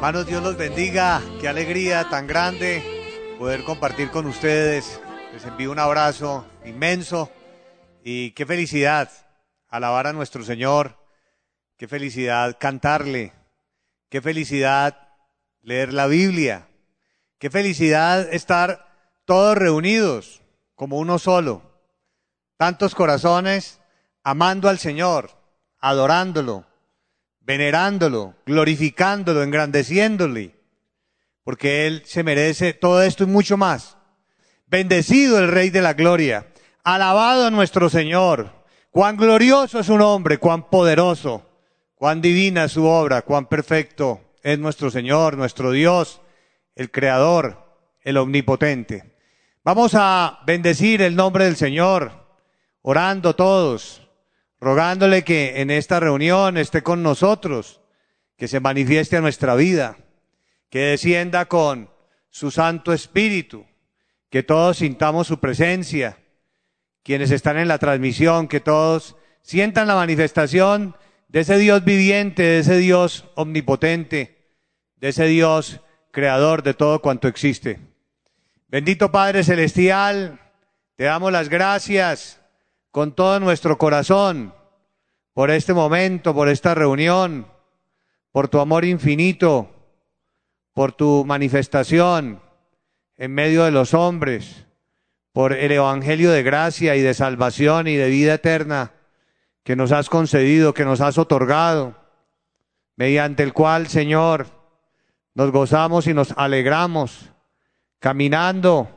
Hermanos, Dios los bendiga. Qué alegría tan grande poder compartir con ustedes. Les envío un abrazo inmenso y qué felicidad alabar a nuestro Señor. Qué felicidad cantarle. Qué felicidad leer la Biblia. Qué felicidad estar todos reunidos como uno solo. Tantos corazones amando al Señor, adorándolo, venerándolo, glorificándolo, engrandeciéndole, porque Él se merece todo esto y mucho más. Bendecido el Rey de la Gloria, alabado nuestro Señor, cuán glorioso es su nombre, cuán poderoso, cuán divina es su obra, cuán perfecto es nuestro Señor, nuestro Dios, el Creador, el Omnipotente. Vamos a bendecir el nombre del Señor, orando todos, rogándole que en esta reunión esté con nosotros, que se manifieste a nuestra vida, que descienda con su Santo Espíritu, que todos sintamos su presencia, quienes están en la transmisión, que todos sientan la manifestación de ese Dios viviente, de ese Dios omnipotente, de ese Dios creador de todo cuanto existe. Bendito Padre Celestial, te damos las gracias con todo nuestro corazón por este momento, por esta reunión, por tu amor infinito, por tu manifestación en medio de los hombres, por el Evangelio de gracia y de salvación y de vida eterna que nos has concedido, que nos has otorgado, mediante el cual, Señor, nos gozamos y nos alegramos, caminando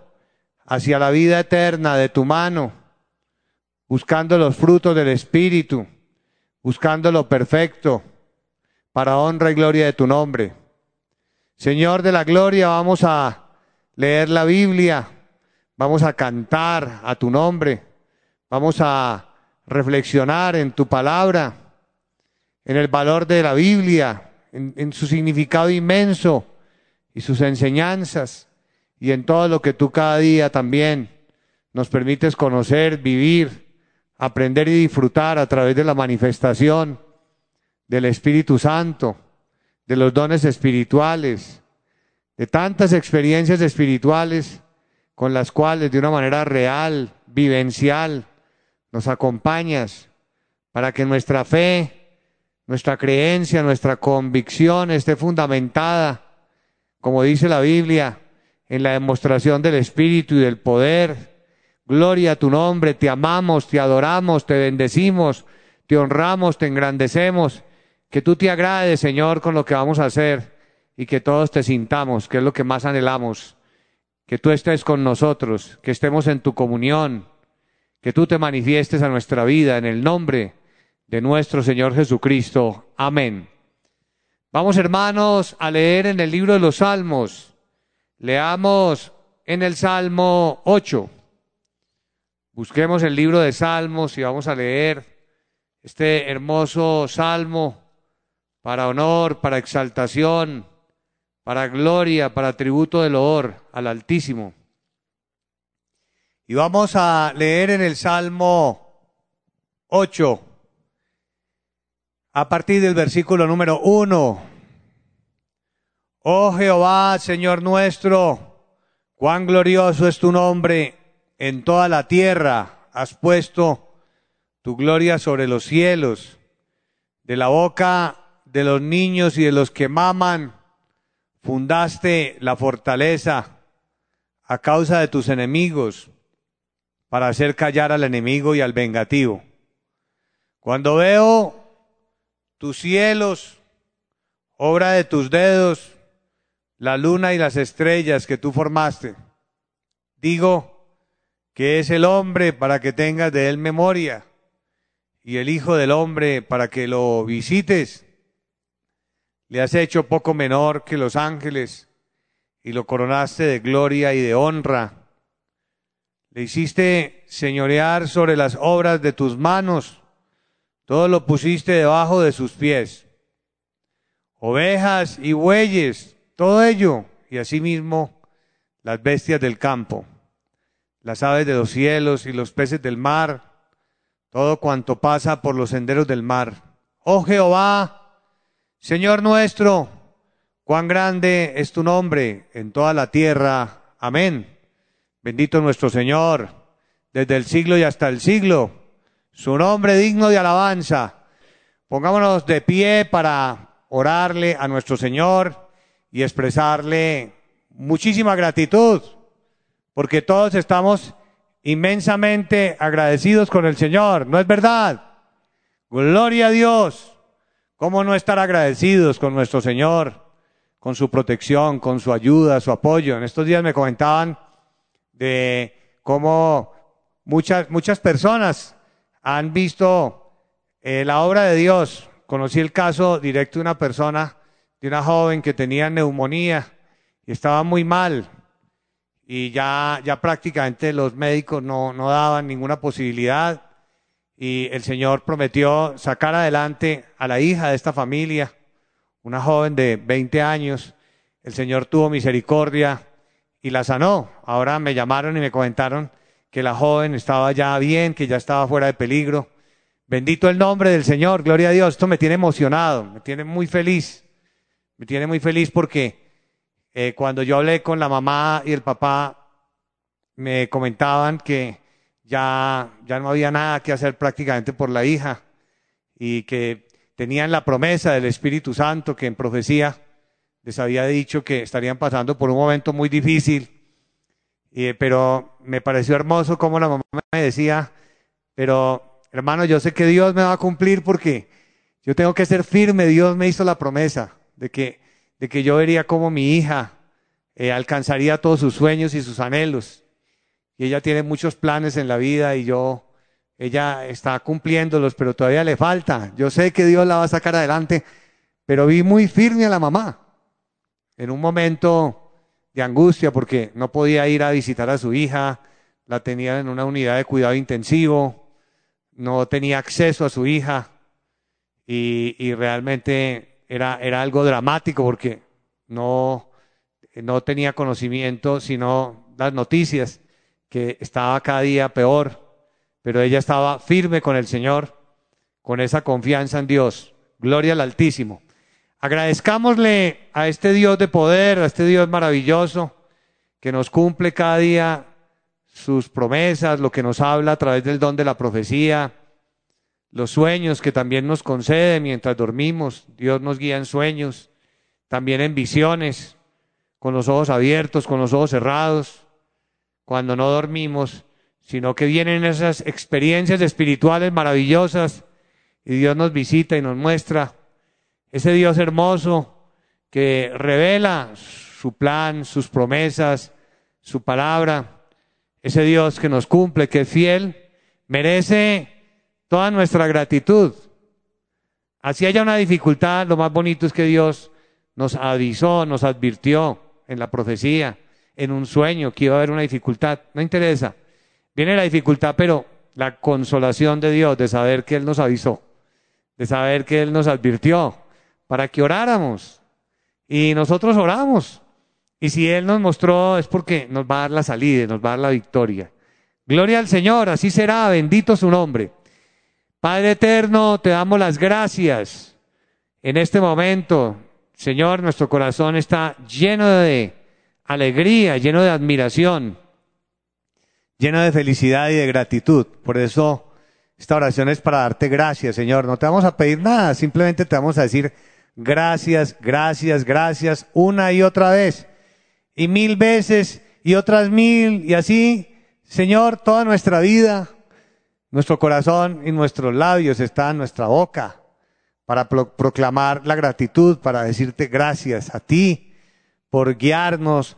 hacia la vida eterna de tu mano, buscando los frutos del Espíritu, buscando lo perfecto, para honra y gloria de tu nombre. Señor de la gloria, vamos a leer la Biblia, vamos a cantar a tu nombre, vamos a reflexionar en tu palabra, en el valor de la Biblia, en, su significado inmenso y sus enseñanzas, y en todo lo que tú cada día también nos permites conocer, vivir, aprender y disfrutar a través de la manifestación del Espíritu Santo, de los dones espirituales, de tantas experiencias espirituales con las cuales de una manera real, vivencial, nos acompañas para que nuestra fe, nuestra creencia, nuestra convicción esté fundamentada, como dice la Biblia, en la demostración del Espíritu y del poder. Gloria a tu nombre, te amamos, te adoramos, te bendecimos, te honramos, te engrandecemos. Que tú te agrades, Señor, con lo que vamos a hacer y que todos te sintamos, que es lo que más anhelamos. Que tú estés con nosotros, que estemos en tu comunión, que tú te manifiestes a nuestra vida en el nombre de nuestro Señor Jesucristo. Amén. Vamos, hermanos, a leer en el libro de los Salmos. Leamos en el Salmo 8. Busquemos el libro de Salmos y vamos a leer este hermoso salmo para honor, para exaltación, para gloria, para tributo de loor al Altísimo. Y vamos a leer en el Salmo 8, a partir del versículo número 1. Oh Jehová, Señor nuestro, cuán glorioso es tu nombre en toda la tierra, has puesto tu gloria sobre los cielos, de la boca de los niños y de los que maman, fundaste la fortaleza a causa de tus enemigos, para hacer callar al enemigo y al vengativo. Cuando veo tus cielos, obra de tus dedos, la luna y las estrellas que tú formaste, digo que es el hombre para que tengas de él memoria y el Hijo del Hombre para que lo visites le has hecho poco menor que los ángeles y lo coronaste de gloria y de honra. Le hiciste señorear sobre las obras de tus manos, todo lo pusiste debajo de sus pies. Ovejas y bueyes, todo ello, y asimismo las bestias del campo, las aves de los cielos y los peces del mar, todo cuanto pasa por los senderos del mar. Oh Jehová, Señor nuestro, Cuán grande es tu nombre en toda la tierra. Amén. Bendito nuestro Señor, desde el siglo y hasta el siglo. Su nombre digno de alabanza. Pongámonos de pie para orarle a nuestro Señor y expresarle muchísima gratitud, porque todos estamos inmensamente agradecidos con el Señor, ¿no es verdad? Gloria a Dios. ¿Cómo no estar agradecidos con nuestro Señor, con su protección, con su ayuda, su apoyo? En estos días me comentaban de cómo muchas, muchas personas han visto eh, la obra de Dios. Conocí el caso directo de una persona, de una joven que tenía neumonía y estaba muy mal y ya, ya prácticamente los médicos no, no daban ninguna posibilidad y el Señor prometió sacar adelante a la hija de esta familia, una joven de 20 años. El Señor tuvo misericordia y la sanó. Ahora me llamaron y me comentaron que la joven estaba ya bien, que ya estaba fuera de peligro. Bendito el nombre del Señor, gloria a Dios. Esto me tiene emocionado, me tiene muy feliz. Me tiene muy feliz porque eh, cuando yo hablé con la mamá y el papá, me comentaban que ya, ya no había nada que hacer prácticamente por la hija y que tenían la promesa del Espíritu Santo que en profecía les había dicho que estarían pasando por un momento muy difícil pero me pareció hermoso como la mamá me decía, pero hermano, yo sé que Dios me va a cumplir porque yo tengo que ser firme. Dios me hizo la promesa de que, de que yo vería como mi hija eh, alcanzaría todos sus sueños y sus anhelos. Y ella tiene muchos planes en la vida y yo, ella está cumpliéndolos, pero todavía le falta. Yo sé que Dios la va a sacar adelante, pero vi muy firme a la mamá. En un momento de angustia porque no podía ir a visitar a su hija, la tenía en una unidad de cuidado intensivo, no tenía acceso a su hija y, y realmente era, era algo dramático porque no, no tenía conocimiento sino las noticias que estaba cada día peor, pero ella estaba firme con el Señor, con esa confianza en Dios. Gloria al Altísimo. Agradezcámosle a este Dios de poder, a este Dios maravilloso, que nos cumple cada día sus promesas, lo que nos habla a través del don de la profecía, los sueños que también nos concede mientras dormimos. Dios nos guía en sueños, también en visiones, con los ojos abiertos, con los ojos cerrados, cuando no dormimos, sino que vienen esas experiencias espirituales maravillosas y Dios nos visita y nos muestra ese Dios hermoso que revela su plan, sus promesas, su palabra, ese Dios que nos cumple, que es fiel, merece toda nuestra gratitud. Así haya una dificultad, lo más bonito es que Dios nos avisó, nos advirtió en la profecía, en un sueño, que iba a haber una dificultad. No interesa. Viene la dificultad, pero la consolación de Dios de saber que Él nos avisó, de saber que Él nos advirtió, para que oráramos. Y nosotros oramos. Y si Él nos mostró es porque nos va a dar la salida, nos va a dar la victoria. Gloria al Señor, así será, bendito su nombre. Padre eterno, te damos las gracias en este momento. Señor, nuestro corazón está lleno de alegría, lleno de admiración, lleno de felicidad y de gratitud. Por eso esta oración es para darte gracias, Señor. No te vamos a pedir nada, simplemente te vamos a decir gracias, gracias, gracias, una y otra vez, y mil veces, y otras mil, y así, Señor, toda nuestra vida, nuestro corazón y nuestros labios están en nuestra boca para proclamar la gratitud, para decirte gracias a ti por guiarnos,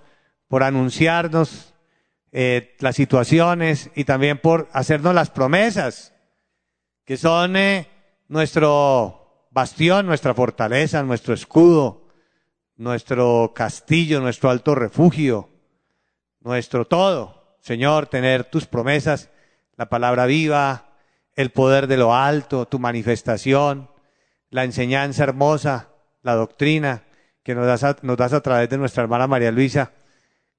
por anunciarnos eh, las situaciones y también por hacernos las promesas que son eh, nuestro bastión, nuestra fortaleza, nuestro escudo, nuestro castillo, nuestro alto refugio, nuestro todo. Señor, tener tus promesas, la palabra viva, el poder de lo alto, tu manifestación, la enseñanza hermosa, la doctrina que nos das a, nos das a través de nuestra hermana María Luisa.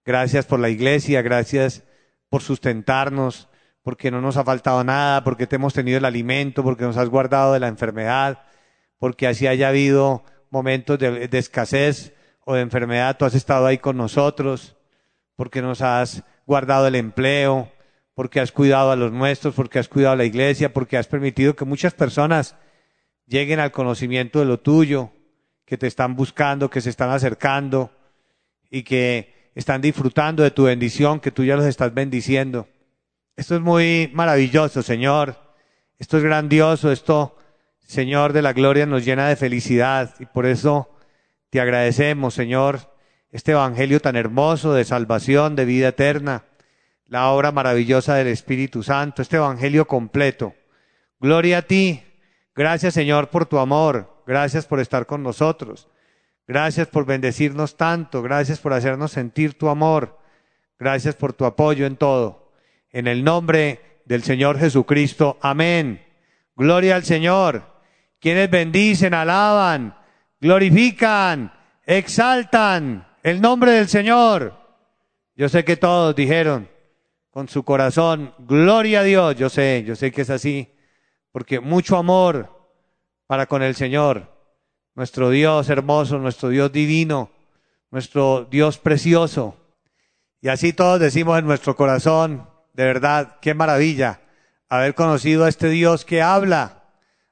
Gracias por la iglesia, gracias por sustentarnos, porque no nos ha faltado nada, porque te hemos tenido el alimento, porque nos has guardado de la enfermedad, porque así haya habido momentos de, escasez o de enfermedad, tú has estado ahí con nosotros, porque nos has guardado el empleo, porque has cuidado a los nuestros, porque has cuidado a la iglesia, porque has permitido que muchas personas lleguen al conocimiento de lo tuyo, que te están buscando, que se están acercando y que están disfrutando de tu bendición, que tú ya los estás bendiciendo. Esto es muy maravilloso, Señor. Esto es grandioso. Esto, Señor de la gloria, nos llena de felicidad y por eso te agradecemos, Señor, este Evangelio tan hermoso de salvación, de vida eterna, la obra maravillosa del Espíritu Santo, este Evangelio completo. Gloria a ti. Gracias, Señor, por tu amor. Gracias por estar con nosotros. Gracias por bendecirnos tanto. Gracias por hacernos sentir tu amor. Gracias por tu apoyo en todo. En el nombre del Señor Jesucristo. Amén. Gloria al Señor. Quienes bendicen, alaban, glorifican, exaltan el nombre del Señor. Yo sé que todos dijeron con su corazón, gloria a Dios. Yo sé, yo sé que es así, porque mucho amor para con el Señor, nuestro Dios hermoso, nuestro Dios divino, nuestro Dios precioso. Y así todos decimos en nuestro corazón, de verdad, qué maravilla haber conocido a este Dios que habla,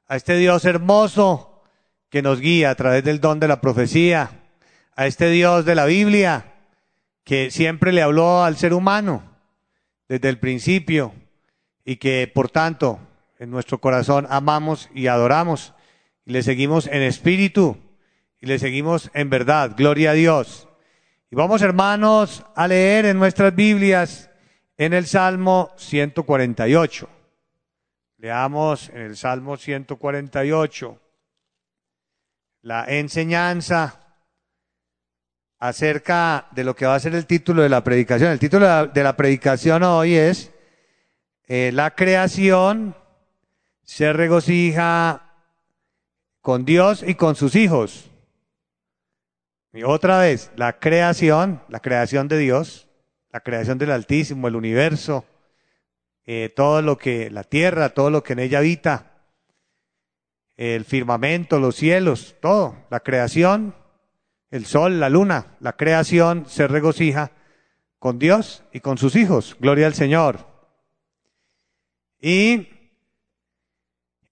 a este Dios hermoso que nos guía a través del don de la profecía, a este Dios de la Biblia que siempre le habló al ser humano desde el principio y que por tanto en nuestro corazón amamos y adoramos y le seguimos en espíritu y le seguimos en verdad. Gloria a Dios. Y vamos hermanos a leer en nuestras Biblias en el Salmo 148. Leamos en el Salmo 148 la enseñanza acerca de lo que va a ser el título de la predicación. El título de la, predicación hoy es eh, La creación se regocija con Dios y con sus hijos. Y otra vez, la creación, la creación de Dios, la creación del Altísimo, el universo, eh, todo lo que, la tierra, todo lo que en ella habita, el firmamento, los cielos, todo, la creación, el sol, la luna, la creación se regocija con Dios y con sus hijos. Gloria al Señor. Y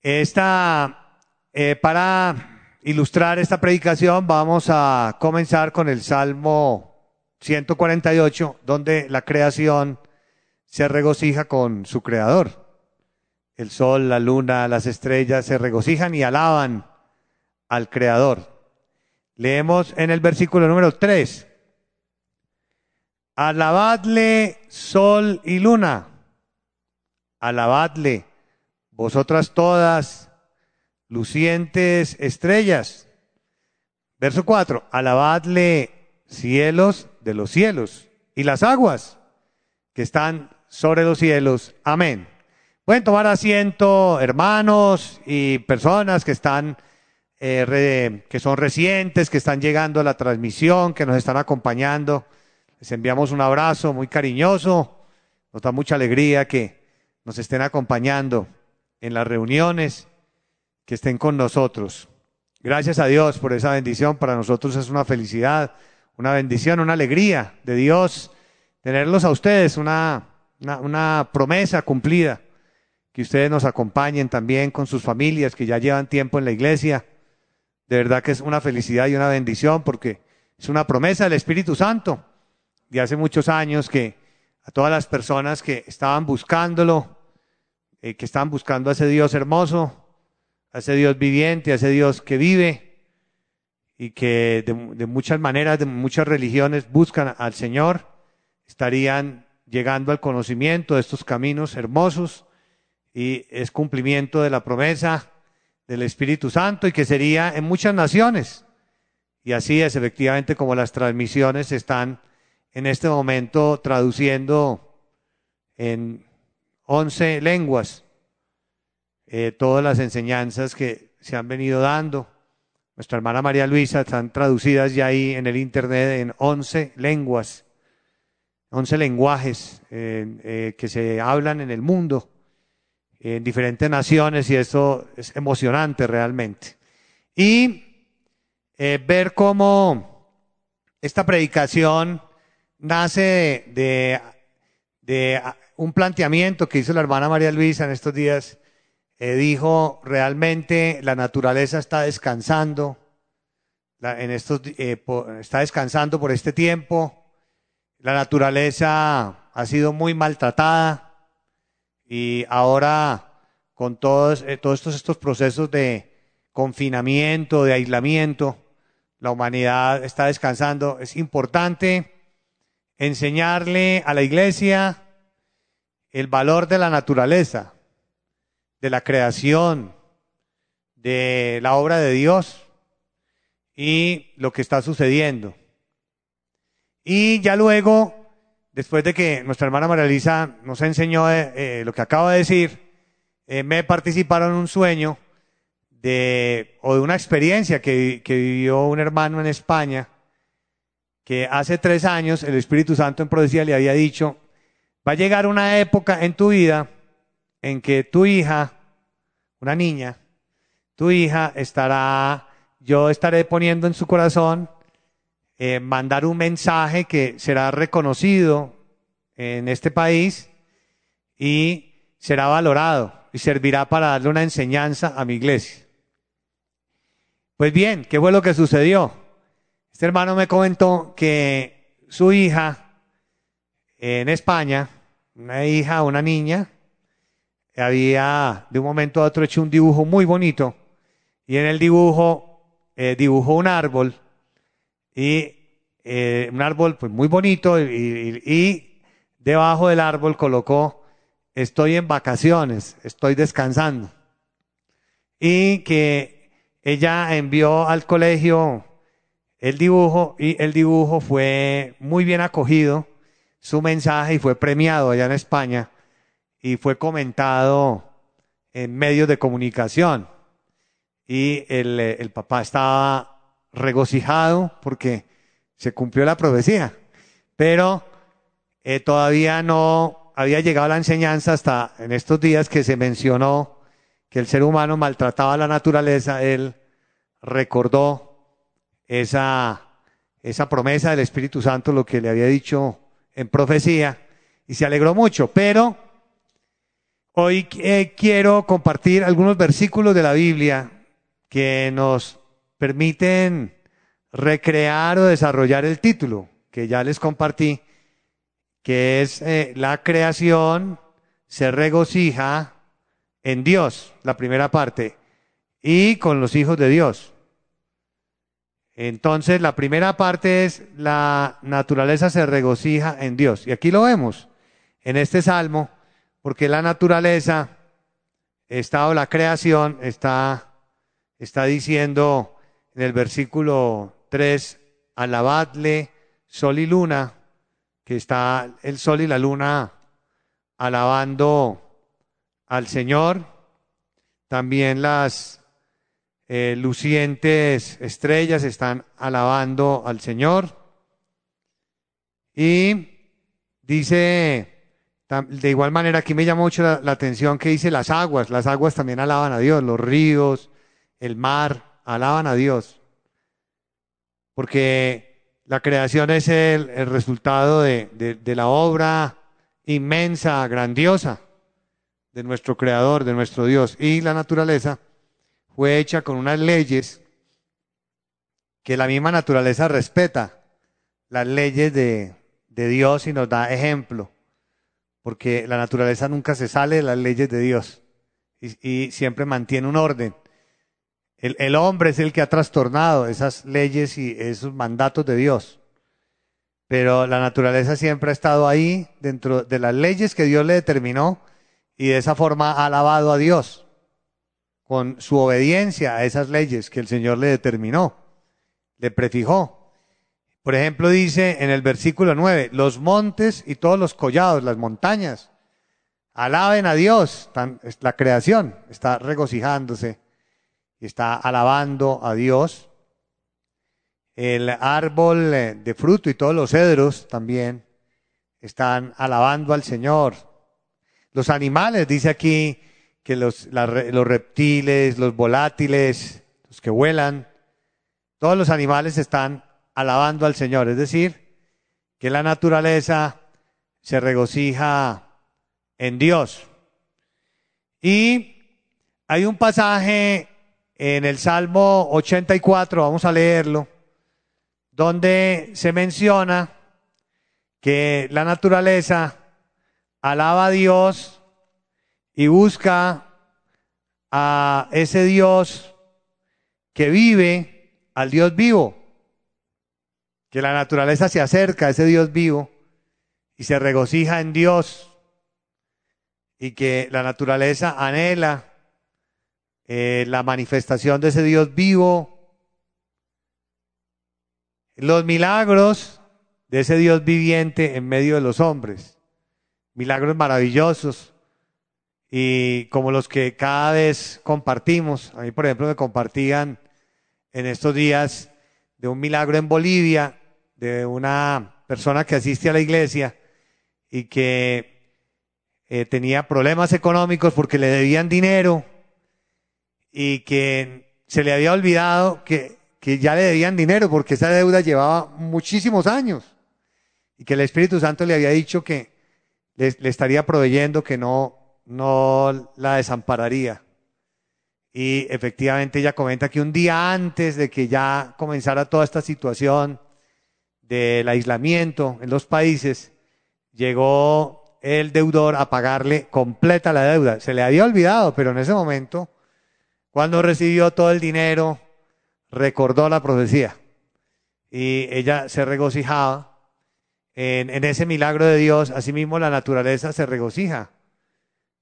esta, eh, para ilustrar esta predicación, vamos a comenzar con el Salmo 148, donde la creación se regocija con su creador. El sol, la luna, las estrellas se regocijan y alaban al creador. Leemos en el versículo número 3. Alabadle sol y luna. Alabadle vosotras todas lucientes estrellas. Verso 4. Alabadle cielos de los cielos y las aguas que están sobre los cielos. Amén. Pueden tomar asiento, hermanos y personas que están, eh, que son recientes, que están llegando a la transmisión, que nos están acompañando. Les enviamos un abrazo muy cariñoso. Nos da mucha alegría que nos estén acompañando en las reuniones, que estén con nosotros. Gracias a Dios por esa bendición. Para nosotros es una felicidad, una bendición, una alegría de Dios tenerlos a ustedes, una una, promesa cumplida, que ustedes nos acompañen también con sus familias que ya llevan tiempo en la iglesia. De verdad que es una felicidad y una bendición porque es una promesa del Espíritu Santo. De hace muchos años que a todas las personas que estaban buscándolo, eh, que estaban buscando a ese Dios hermoso, a ese Dios viviente, a ese Dios que vive y que de, de muchas maneras, de muchas religiones buscan al Señor, estarían llegando al conocimiento de estos caminos hermosos y es cumplimiento de la promesa del Espíritu Santo y que sería en muchas naciones. Y así es efectivamente como las transmisiones están en este momento traduciendo en once lenguas eh, todas las enseñanzas que se han venido dando. Nuestra hermana María Luisa están traducidas ya ahí en el Internet en once lenguas 11 lenguajes eh, que se hablan en el mundo, en diferentes naciones, y eso es emocionante realmente. Y eh, ver cómo esta predicación nace de, un planteamiento que hizo la hermana María Luisa en estos días. Eh, dijo, realmente la naturaleza está descansando, en estos, eh, está descansando por este tiempo. La naturaleza ha sido muy maltratada y ahora con todos, eh, todos estos, estos procesos de confinamiento, de aislamiento, la humanidad está descansando. Es importante enseñarle a la iglesia el valor de la naturaleza, de la creación, de la obra de Dios y lo que está sucediendo. Y ya luego, después de que nuestra hermana María Elisa nos enseñó eh, eh, lo que acaba de decir, eh, me participaron un sueño de, o de una experiencia que, que vivió un hermano en España, que hace tres años el Espíritu Santo en profecía le había dicho, va a llegar una época en tu vida en que tu hija, una niña, tu hija estará, yo estaré poniendo en su corazón eh, mandar un mensaje que será reconocido en este país y será valorado y servirá para darle una enseñanza a mi iglesia. Pues bien, ¿qué fue lo que sucedió? Este hermano me comentó que su hija en España, una hija, una niña, había de un momento a otro hecho un dibujo muy bonito y en el dibujo eh, dibujó un árbol y eh, un árbol pues muy bonito y, y debajo del árbol colocó estoy en vacaciones, estoy descansando y que ella envió al colegio el dibujo y el dibujo fue muy bien acogido, su mensaje y fue premiado allá en España y fue comentado en medios de comunicación. Y el, el papá estaba regocijado porque se cumplió la profecía, pero eh, todavía no había llegado la enseñanza hasta en estos días que se mencionó que el ser humano maltrataba la naturaleza, él recordó esa, esa promesa del Espíritu Santo, lo que le había dicho en profecía, y se alegró mucho. Pero hoy eh, quiero compartir algunos versículos de la Biblia que nos permiten recrear o desarrollar el título que ya les compartí, que es eh, la creación se regocija en Dios, la primera parte, y con los hijos de Dios. Entonces, la primera parte es la naturaleza se regocija en Dios. Y aquí lo vemos en este salmo, porque la naturaleza está o la creación está, está diciendo en el versículo 3, alabadle sol y luna, que está el sol y la luna alabando al Señor, también las eh, lucientes estrellas están alabando al Señor. Y dice, de igual manera, aquí me llama mucho la, atención que dice las aguas, las aguas también alaban a Dios, los ríos, el mar, alaban a Dios. Porque la creación es el, resultado de la obra inmensa, grandiosa de nuestro Creador, de nuestro Dios. Y la naturaleza fue hecha con unas leyes que la misma naturaleza respeta, las leyes de, Dios y nos da ejemplo, porque la naturaleza nunca se sale de las leyes de Dios y siempre mantiene un orden. El, hombre es el que ha trastornado esas leyes y esos mandatos de Dios. Pero la naturaleza siempre ha estado ahí dentro de las leyes que Dios le determinó y de esa forma ha alabado a Dios con su obediencia a esas leyes que el Señor le determinó, le prefijó. Por ejemplo, dice en el versículo 9, los montes y todos los collados, las montañas, alaben a Dios, la creación está regocijándose está alabando a Dios. El árbol de fruto y todos los cedros también están alabando al Señor, los animales, dice aquí que los, los reptiles, los volátiles, los que vuelan, todos los animales están alabando al Señor, es decir, que la naturaleza se regocija en Dios. Y hay un pasaje en el Salmo 84, vamos a leerlo, donde se menciona que la naturaleza alaba a Dios y busca a ese Dios que vive, al Dios vivo, que la naturaleza se acerca a ese Dios vivo y se regocija en Dios. Y que la naturaleza anhela eh, la manifestación de ese Dios vivo, los milagros de ese Dios viviente en medio de los hombres, milagros maravillosos y como los que cada vez compartimos. A mí, por ejemplo, me compartían en estos días de un milagro en Bolivia, de una persona que asiste a la iglesia y que eh, tenía problemas económicos porque le debían dinero y que se le había olvidado que, que ya le debían dinero porque esa deuda llevaba muchísimos años y que el Espíritu Santo le había dicho que le, le estaría proveyendo, que no, no la desampararía. Y efectivamente ella comenta que un día antes de que ya comenzara toda esta situación del aislamiento en los países, llegó el deudor a pagarle completa la deuda. Se le había olvidado, pero en ese momento cuando recibió todo el dinero, recordó la profecía y ella se regocijaba en, ese milagro de Dios. Asimismo, la naturaleza se regocija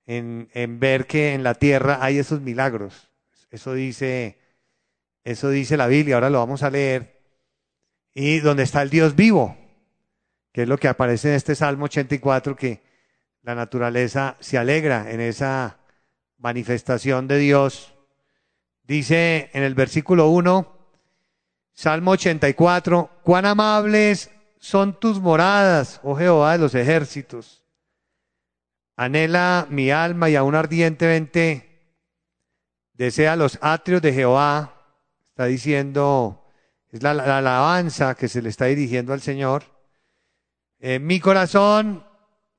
en, en, ver que en la tierra hay esos milagros. Eso dice, eso dice la Biblia. Ahora lo vamos a leer. Y donde está el Dios vivo, que es lo que aparece en este Salmo 84, que la naturaleza se alegra en esa manifestación de Dios Dice en el versículo 1, Salmo 84, cuán amables son tus moradas, oh Jehová de los ejércitos. Anhela mi alma y aún ardientemente desea los atrios de Jehová. Está diciendo, es la, la alabanza que se le está dirigiendo al Señor. Eh, mi corazón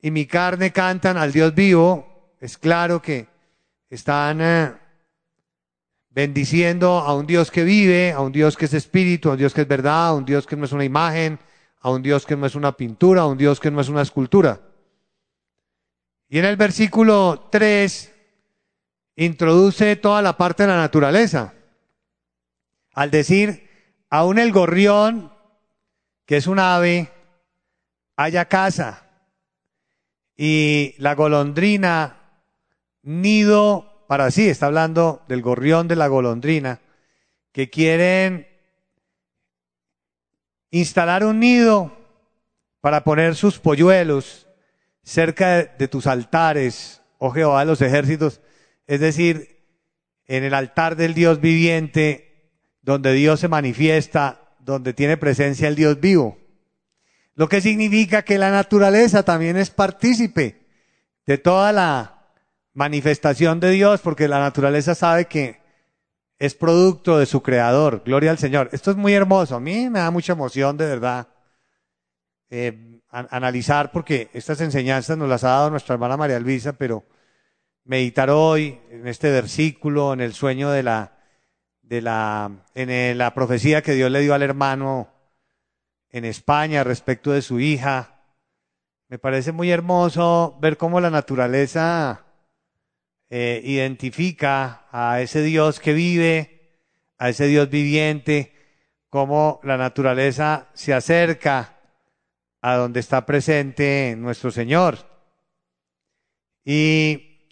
y mi carne cantan al Dios vivo. Es claro que están eh, bendiciendo a un Dios que vive, a un Dios que es espíritu, a un Dios que es verdad, a un Dios que no es una imagen, a un Dios que no es una pintura, a un Dios que no es una escultura. Y en el versículo 3 introduce toda la parte de la naturaleza. Al decir, aún el gorrión, que es un ave, haya casa. Y la golondrina, nido para sí, está hablando del gorrión de la golondrina, que quieren instalar un nido para poner sus polluelos cerca de, tus altares, oh Jehová de los ejércitos, es decir, en el altar del Dios viviente, donde Dios se manifiesta, donde tiene presencia el Dios vivo. Lo que significa que la naturaleza también es partícipe de toda la manifestación de Dios, porque la naturaleza sabe que es producto de su creador. Gloria al Señor. Esto es muy hermoso. A mí me da mucha emoción, de verdad, eh, analizar, porque estas enseñanzas nos las ha dado nuestra hermana María Luisa, pero meditar hoy en este versículo, en el sueño de la, de la, en la profecía que Dios le dio al hermano en España respecto de su hija. Me parece muy hermoso ver cómo la naturaleza eh, identifica a ese Dios que vive, a ese Dios viviente, cómo la naturaleza se acerca a donde está presente nuestro Señor. Y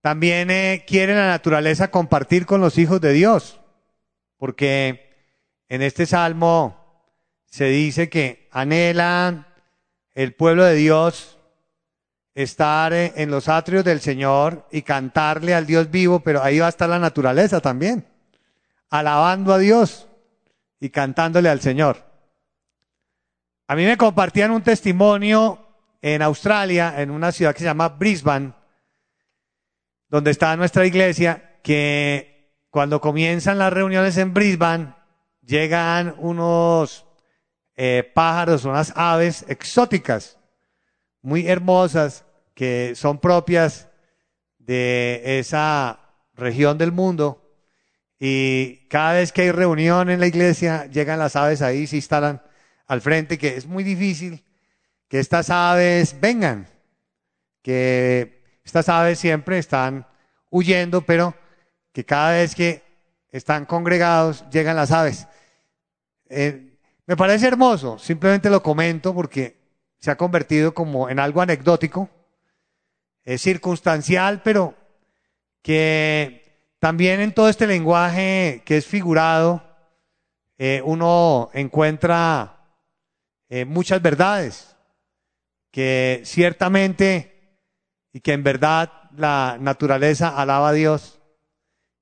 también eh, quiere la naturaleza compartir con los hijos de Dios, porque en este salmo se dice que anhelan el pueblo de Dios estar en los atrios del Señor y cantarle al Dios vivo, pero ahí va a estar la naturaleza también, alabando a Dios y cantándole al Señor. A mí me compartían un testimonio en Australia, en una ciudad que se llama Brisbane, donde está nuestra iglesia, que cuando comienzan las reuniones en Brisbane, llegan unos eh, pájaros, unas aves exóticas, muy hermosas, que son propias de esa región del mundo. Y cada vez que hay reunión en la iglesia, llegan las aves ahí, se instalan al frente, que es muy difícil que estas aves vengan, que estas aves siempre están huyendo, pero que cada vez que están congregados llegan las aves. Eh, me parece hermoso, simplemente lo comento porque se ha convertido como en algo anecdótico, es circunstancial, pero que también en todo este lenguaje que es figurado, eh, uno encuentra eh, muchas verdades que ciertamente y que en verdad la naturaleza alaba a Dios,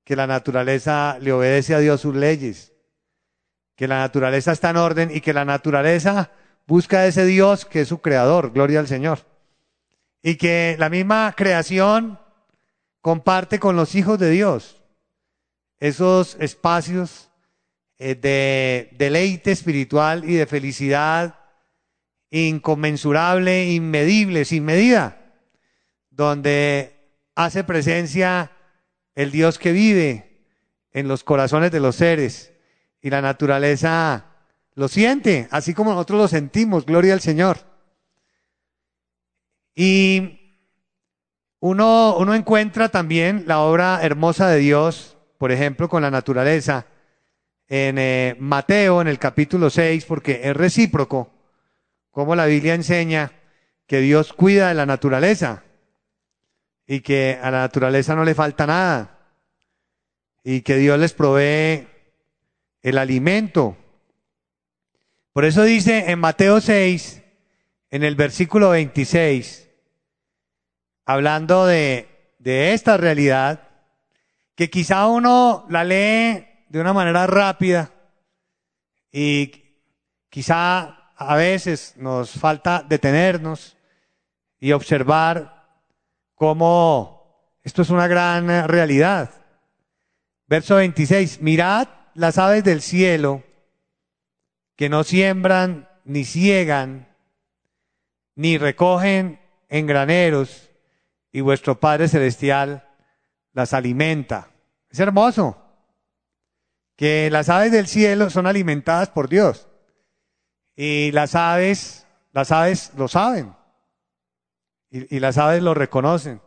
que la naturaleza le obedece a Dios sus leyes, que la naturaleza está en orden y que la naturaleza busca a ese Dios que es su creador, gloria al Señor. Y que la misma creación comparte con los hijos de Dios esos espacios eh, de deleite espiritual y de felicidad inconmensurable, inmedible, sin medida, donde hace presencia el Dios que vive en los corazones de los seres y la naturaleza lo siente, así como nosotros lo sentimos, gloria al Señor. Y uno, uno encuentra también la obra hermosa de Dios, por ejemplo, con la naturaleza, en eh, Mateo, en el capítulo 6, porque es recíproco, como la Biblia enseña que Dios cuida de la naturaleza y que a la naturaleza no le falta nada y que Dios les provee el alimento. Por eso dice en Mateo 6, en el versículo 26, hablando de, de esta realidad, que quizá uno la lee de una manera rápida y quizá a veces nos falta detenernos y observar cómo esto es una gran realidad. Verso 26, mirad las aves del cielo que no siembran ni ciegan ni recogen en graneros y vuestro Padre Celestial las alimenta. Es hermoso que las aves del cielo son alimentadas por Dios y las aves, las aves lo saben. Y, las aves lo reconocen.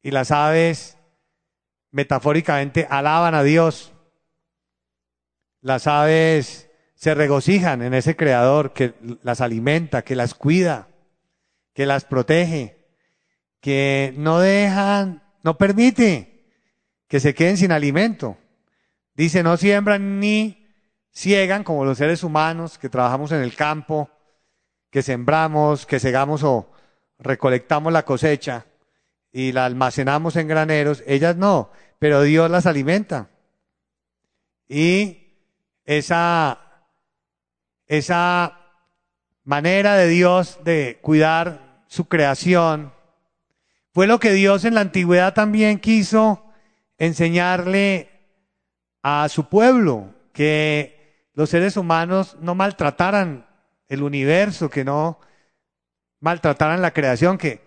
Y las aves metafóricamente alaban a Dios. Las aves se regocijan en ese creador que las alimenta, que las cuida, que las protege, que no dejan, no permite que se queden sin alimento. Dice, no siembran ni ciegan como los seres humanos que trabajamos en el campo, que sembramos, que segamos o, recolectamos la cosecha y la almacenamos en graneros, ellas no, pero Dios las alimenta. Y esa, esa manera de Dios de cuidar su creación. Fue lo que Dios en la antigüedad también quiso enseñarle a su pueblo, que los seres humanos no maltrataran el universo, que no maltrataran la creación, que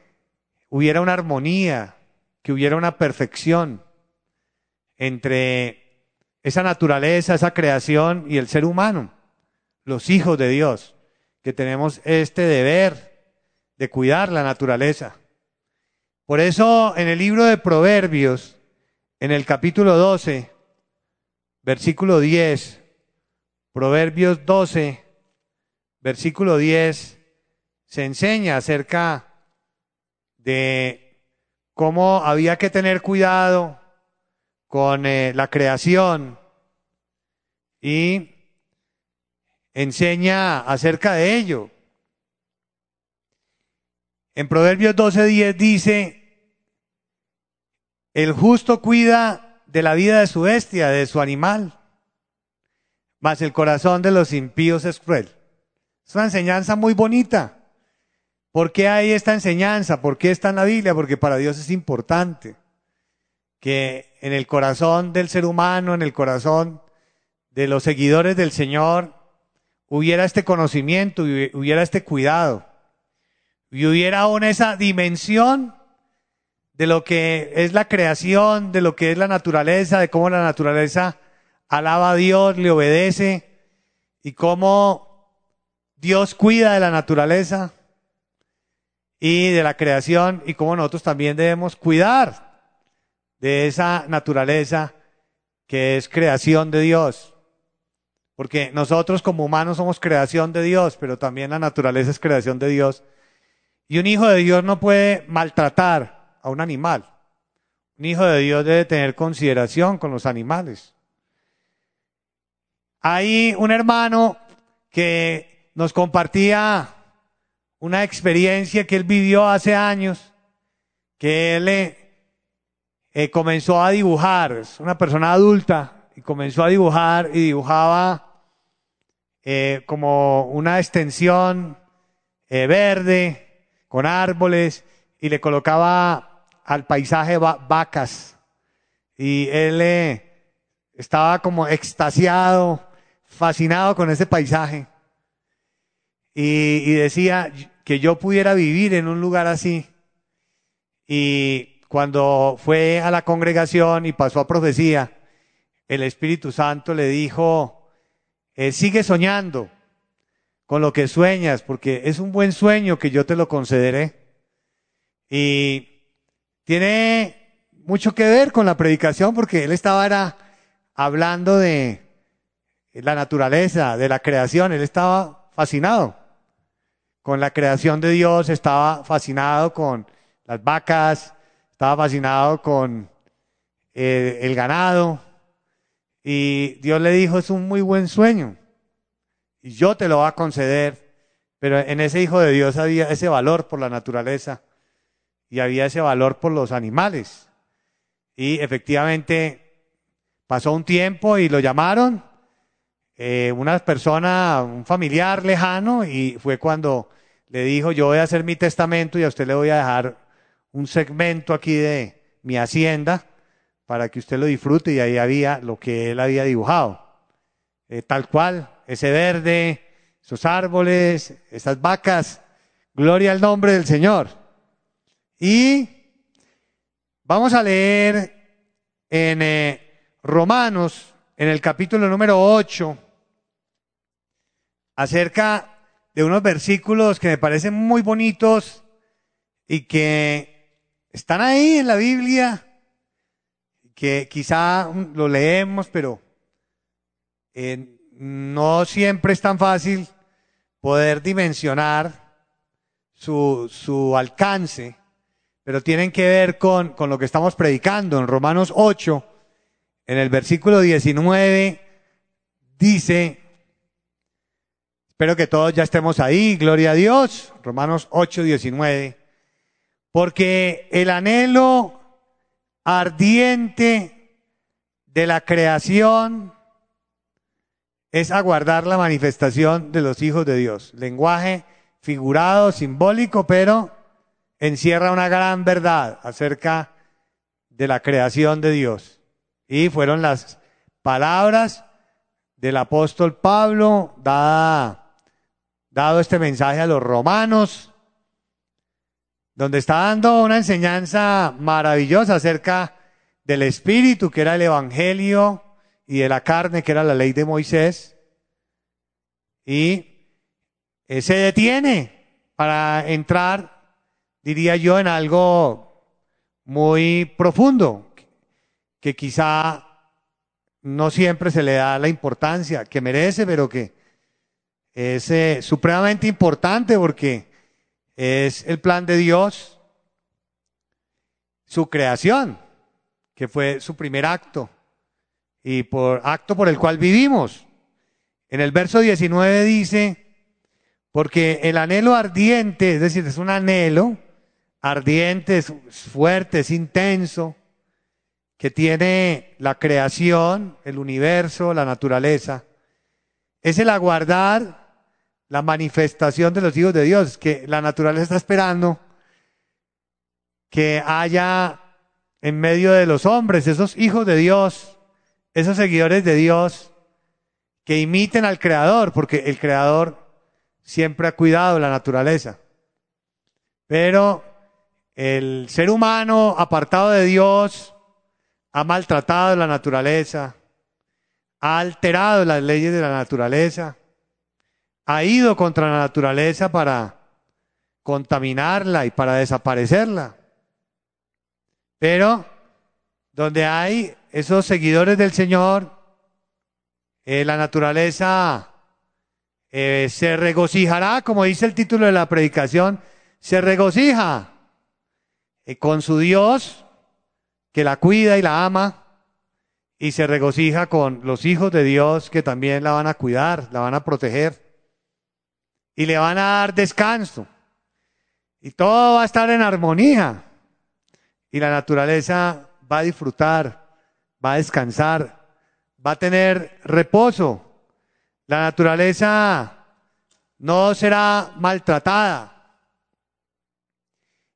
hubiera una armonía, que hubiera una perfección entre esa naturaleza, esa creación y el ser humano, los hijos de Dios, que tenemos este deber de cuidar la naturaleza. Por eso en el libro de Proverbios, en el capítulo 12, versículo 10, Proverbios 12, versículo 10, se enseña acerca de cómo había que tener cuidado con eh, la creación y enseña acerca de ello. En Proverbios 12:10 dice, el justo cuida de la vida de su bestia, de su animal, mas el corazón de los impíos es cruel. Es una enseñanza muy bonita. ¿Por qué hay esta enseñanza? ¿Por qué está en la Biblia? Porque para Dios es importante que en el corazón del ser humano, en el corazón de los seguidores del Señor hubiera este conocimiento, hubiera este cuidado, y hubiera aún esa dimensión de lo que es la creación, de lo que es la naturaleza, de cómo la naturaleza alaba a Dios, le obedece, y cómo Dios cuida de la naturaleza y de la creación, y cómo nosotros también debemos cuidar de esa naturaleza que es creación de Dios. Porque nosotros como humanos somos creación de Dios, pero también la naturaleza es creación de Dios. Y un hijo de Dios no puede maltratar a un animal. Un hijo de Dios debe tener consideración con los animales. Hay un hermano que nos compartía una experiencia que él vivió hace años, que él eh, comenzó a dibujar, es una persona adulta, y comenzó a dibujar y dibujaba eh, como una extensión eh, verde con árboles y le colocaba al paisaje vacas. Y él estaba como extasiado, fascinado con ese paisaje. Y, y decía que yo pudiera vivir en un lugar así. Y cuando fue a la congregación y pasó a profecía, el Espíritu Santo le dijo, eh, sigue soñando con lo que sueñas, porque es un buen sueño que yo te lo concederé. Y tiene mucho que ver con la predicación, porque él estaba hablando de la naturaleza, de la creación, él estaba fascinado con la creación de Dios, estaba fascinado con las vacas, estaba fascinado con eh, el ganado, y Dios le dijo, es un muy buen sueño. Y yo te lo voy a conceder. Pero en ese hijo de Dios había ese valor por la naturaleza y había ese valor por los animales. Y efectivamente pasó un tiempo y lo llamaron, eh, una persona, un familiar lejano, y fue cuando le dijo, yo voy a hacer mi testamento y a usted le voy a dejar un segmento aquí de mi hacienda para que usted lo disfrute y ahí había lo que él había dibujado. Eh, tal cual, ese verde, esos árboles, esas vacas, gloria al nombre del Señor. Y vamos a leer en eh, Romanos, en el capítulo número 8, acerca de unos versículos que me parecen muy bonitos y que están ahí en la Biblia que quizá lo leemos, pero eh, no siempre es tan fácil poder dimensionar su, su alcance, pero tienen que ver con, con lo que estamos predicando. En Romanos 8, en el versículo 19, dice, espero que todos ya estemos ahí, gloria a Dios, Romanos 8, 19, porque el anhelo ardiente de la creación es aguardar la manifestación de los hijos de Dios. Lenguaje figurado, simbólico, pero encierra una gran verdad acerca de la creación de Dios. Y fueron las palabras del apóstol Pablo, dada, dado este mensaje a los romanos, donde está dando una enseñanza maravillosa acerca del Espíritu, que era el Evangelio, y de la carne, que era la ley de Moisés. Y se detiene para entrar, diría yo, en algo muy profundo, que quizá no siempre se le da la importancia que merece, pero que es eh, supremamente importante porque es el plan de Dios, su creación, que fue su primer acto y por acto por el cual vivimos. En el verso 19 dice, porque el anhelo ardiente, es decir, es un anhelo ardiente, es fuerte, es intenso, que tiene la creación, el universo, la naturaleza, es el aguardar la manifestación de los hijos de Dios, que la naturaleza está esperando que haya en medio de los hombres esos hijos de Dios, esos seguidores de Dios, que imiten al Creador, porque el Creador siempre ha cuidado la naturaleza. Pero el ser humano apartado de Dios ha maltratado la naturaleza, ha alterado las leyes de la naturaleza, ha ido contra la naturaleza para contaminarla y para desaparecerla. Pero donde hay esos seguidores del Señor, eh, la naturaleza eh, se regocijará, como dice el título de la predicación, se regocija eh, con su Dios que la cuida y la ama y se regocija con los hijos de Dios que también la van a cuidar, la van a proteger y le van a dar descanso. Y todo va a estar en armonía. Y la naturaleza va a disfrutar, va a descansar, va a tener reposo. La naturaleza no será maltratada.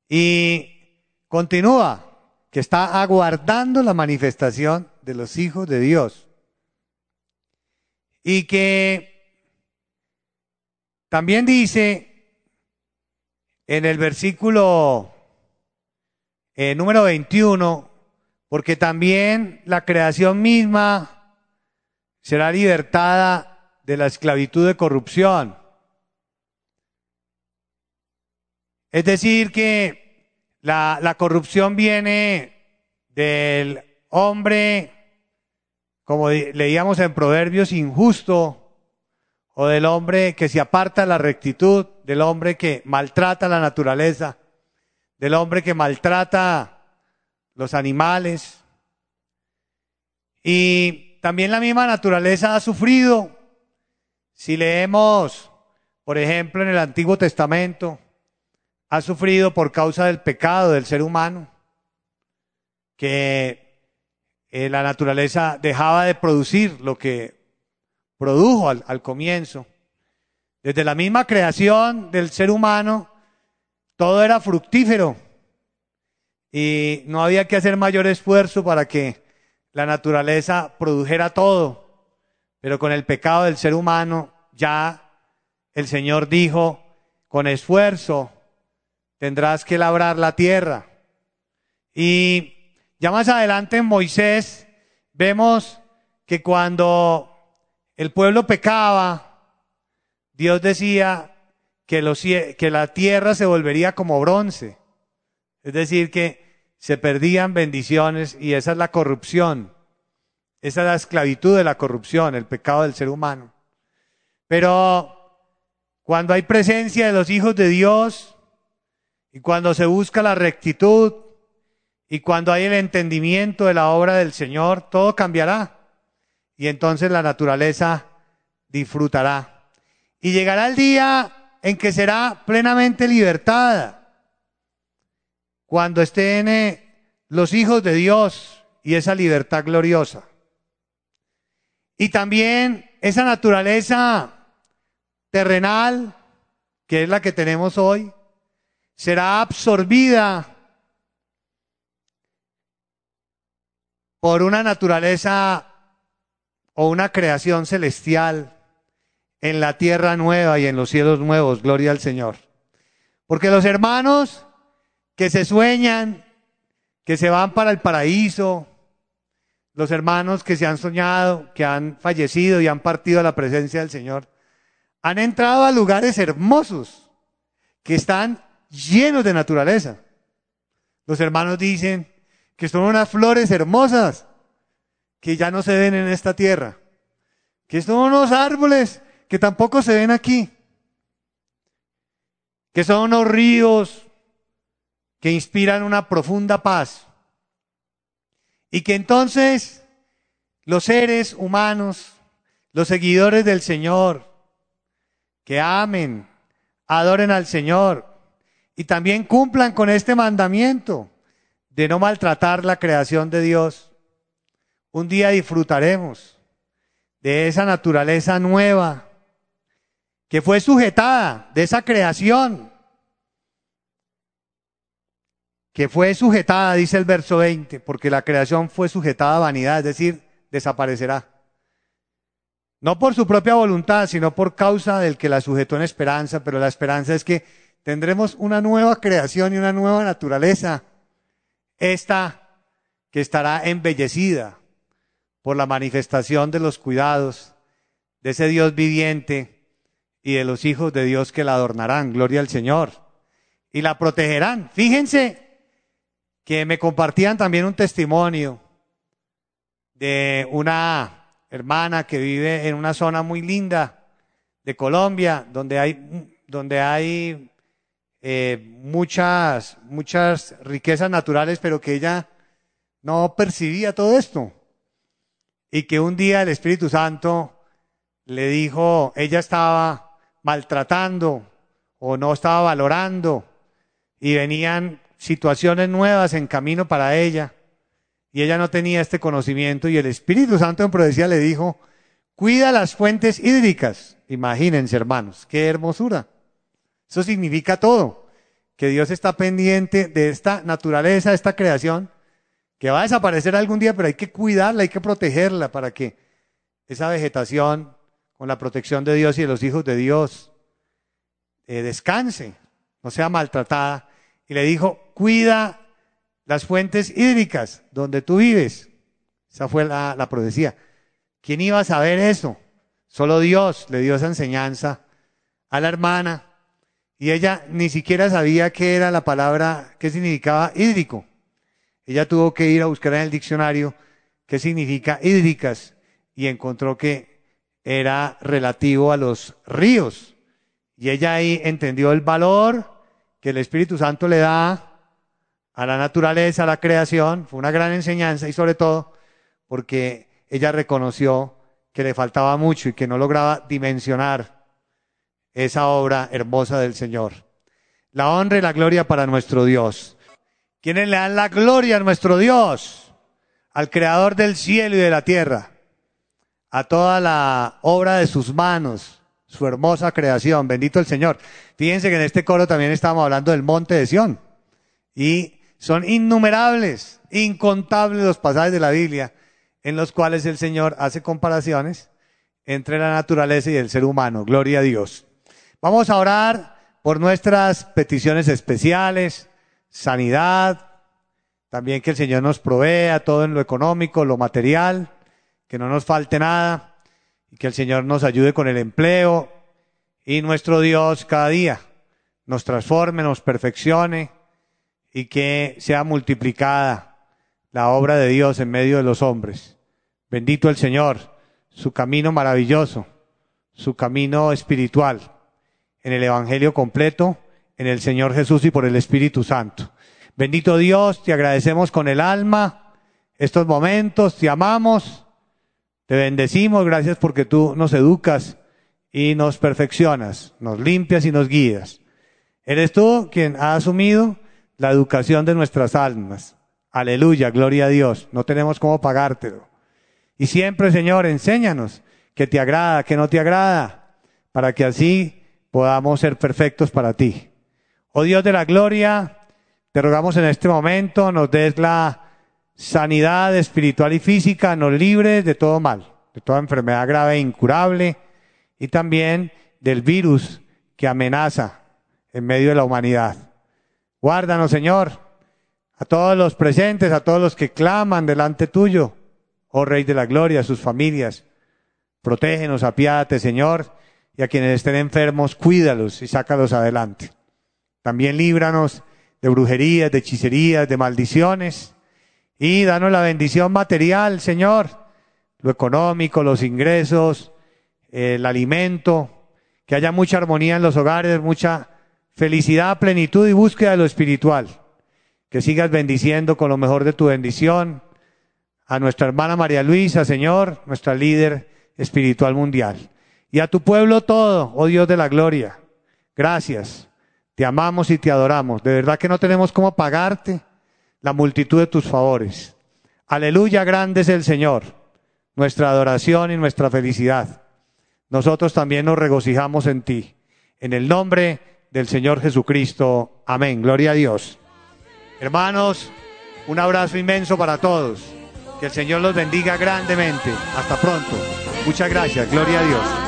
Y continúa, que está aguardando la manifestación de los hijos de Dios. Y que también dice en el versículo eh, número 21, porque también la creación misma será libertada de la esclavitud de corrupción. Es decir, que la, la corrupción viene del hombre, como leíamos en Proverbios, injusto, o del hombre que se aparta de la rectitud, del hombre que maltrata la naturaleza del hombre que maltrata los animales. Y también la misma naturaleza ha sufrido. Si leemos, por ejemplo, en el Antiguo Testamento, ha sufrido por causa del pecado del ser humano, que eh, la naturaleza dejaba de producir lo que produjo al, al comienzo. Desde la misma creación del ser humano, todo era fructífero y no había que hacer mayor esfuerzo para que la naturaleza produjera todo. Pero con el pecado del ser humano ya el Señor dijo, con esfuerzo tendrás que labrar la tierra. Y ya más adelante en Moisés vemos que cuando el pueblo pecaba, Dios decía, que, la tierra se volvería como bronce. Es decir, que se perdían bendiciones y esa es la corrupción. Esa es la esclavitud de la corrupción, el pecado del ser humano. Pero cuando hay presencia de los hijos de Dios y cuando se busca la rectitud y cuando hay el entendimiento de la obra del Señor, todo cambiará. Y entonces la naturaleza disfrutará. Y llegará el día en que será plenamente libertada cuando estén eh, los hijos de Dios y esa libertad gloriosa. Y también esa naturaleza terrenal, que es la que tenemos hoy, será absorbida por una naturaleza o una creación celestial en la tierra nueva y en los cielos nuevos. Gloria al Señor. Porque los hermanos que se sueñan, que se van para el paraíso, los hermanos que se han soñado, que han fallecido y han partido a la presencia del Señor, han entrado a lugares hermosos que están llenos de naturaleza. Los hermanos dicen que son unas flores hermosas que ya no se ven en esta tierra, que son unos árboles que tampoco se ven aquí, que son unos ríos que inspiran una profunda paz y que entonces los seres humanos, los seguidores del Señor, que amen, adoren al Señor y también cumplan con este mandamiento de no maltratar la creación de Dios, un día disfrutaremos de esa naturaleza nueva que fue sujetada de esa creación, que fue sujetada, dice el verso 20, porque la creación fue sujetada a vanidad, es decir, desaparecerá. No por su propia voluntad, sino por causa del que la sujetó en esperanza, pero la esperanza es que tendremos una nueva creación y una nueva naturaleza. Esta que estará embellecida por la manifestación de los cuidados de ese Dios viviente y de los hijos de Dios que la adornarán, gloria al Señor, y la protegerán. Fíjense que me compartían también un testimonio de una hermana que vive en una zona muy linda de Colombia, donde hay, donde hay eh, muchas, muchas riquezas naturales, pero que ella no percibía todo esto. Y que un día el Espíritu Santo le dijo, ella estaba maltratando o no estaba valorando y venían situaciones nuevas en camino para ella y ella no tenía este conocimiento y el Espíritu Santo en profecía le dijo, cuida las fuentes hídricas. Imagínense hermanos, qué hermosura. Eso significa todo, que Dios está pendiente de esta naturaleza, de esta creación, que va a desaparecer algún día, pero hay que cuidarla, hay que protegerla para que esa vegetación, con la protección de Dios y de los hijos de Dios, eh, descanse, no sea maltratada. Y le dijo, cuida las fuentes hídricas donde tú vives. Esa fue la, la profecía. ¿Quién iba a saber eso? Solo Dios le dio esa enseñanza a la hermana y ella ni siquiera sabía qué era la palabra, qué significaba hídrico. Ella tuvo que ir a buscar en el diccionario qué significa hídricas y encontró que era relativo a los ríos. Y ella ahí entendió el valor que el Espíritu Santo le da a la naturaleza, a la creación. Fue una gran enseñanza y sobre todo porque ella reconoció que le faltaba mucho y que no lograba dimensionar esa obra hermosa del Señor. La honra y la gloria para nuestro Dios. ¿Quiénes le dan la gloria a nuestro Dios? Al Creador del cielo y de la tierra, a toda la obra de sus manos, su hermosa creación. Bendito el Señor. Fíjense que en este coro también estamos hablando del monte de Sión. Y son innumerables, incontables los pasajes de la Biblia en los cuales el Señor hace comparaciones entre la naturaleza y el ser humano. Gloria a Dios. Vamos a orar por nuestras peticiones especiales, sanidad, también que el Señor nos provea todo en lo económico, lo material, que no nos falte nada y que el Señor nos ayude con el empleo y nuestro Dios cada día nos transforme, nos perfeccione y que sea multiplicada la obra de Dios en medio de los hombres. Bendito el Señor, su camino maravilloso, su camino espiritual en el Evangelio completo en el Señor Jesús y por el Espíritu Santo. Bendito Dios, te agradecemos con el alma estos momentos, te amamos, te bendecimos, gracias porque tú nos educas y nos perfeccionas, nos limpias y nos guías. Eres tú quien ha asumido la educación de nuestras almas. Aleluya, gloria a Dios. No tenemos cómo pagártelo. Y siempre, Señor, enséñanos que te agrada, que no te agrada, para que así podamos ser perfectos para ti. Oh Dios de la gloria, te rogamos en este momento, nos des la sanidad espiritual y física, nos libres de todo mal, de toda enfermedad grave e incurable y también del virus que amenaza en medio de la humanidad. Guárdanos, Señor, a todos los presentes, a todos los que claman delante tuyo, oh Rey de la Gloria, a sus familias. Protégenos, apiádate, Señor, y a quienes estén enfermos, cuídalos y sácalos adelante. También líbranos de brujerías, de hechicerías, de maldiciones. Y danos la bendición material, Señor, lo económico, los ingresos, el alimento, que haya mucha armonía en los hogares, mucha felicidad, plenitud y búsqueda de lo espiritual. Que sigas bendiciendo con lo mejor de tu bendición a nuestra hermana María Luisa, Señor, nuestra líder espiritual mundial. Y a tu pueblo todo, oh Dios de la gloria. Gracias te amamos y te adoramos. De verdad que no tenemos cómo pagarte la multitud de tus favores. Aleluya, grande es el Señor, nuestra adoración y nuestra felicidad. Nosotros también nos regocijamos en ti. En el nombre del Señor Jesucristo. Amén. Gloria a Dios. Hermanos, un abrazo inmenso para todos. Que el Señor los bendiga grandemente. Hasta pronto. Muchas gracias, gloria a Dios.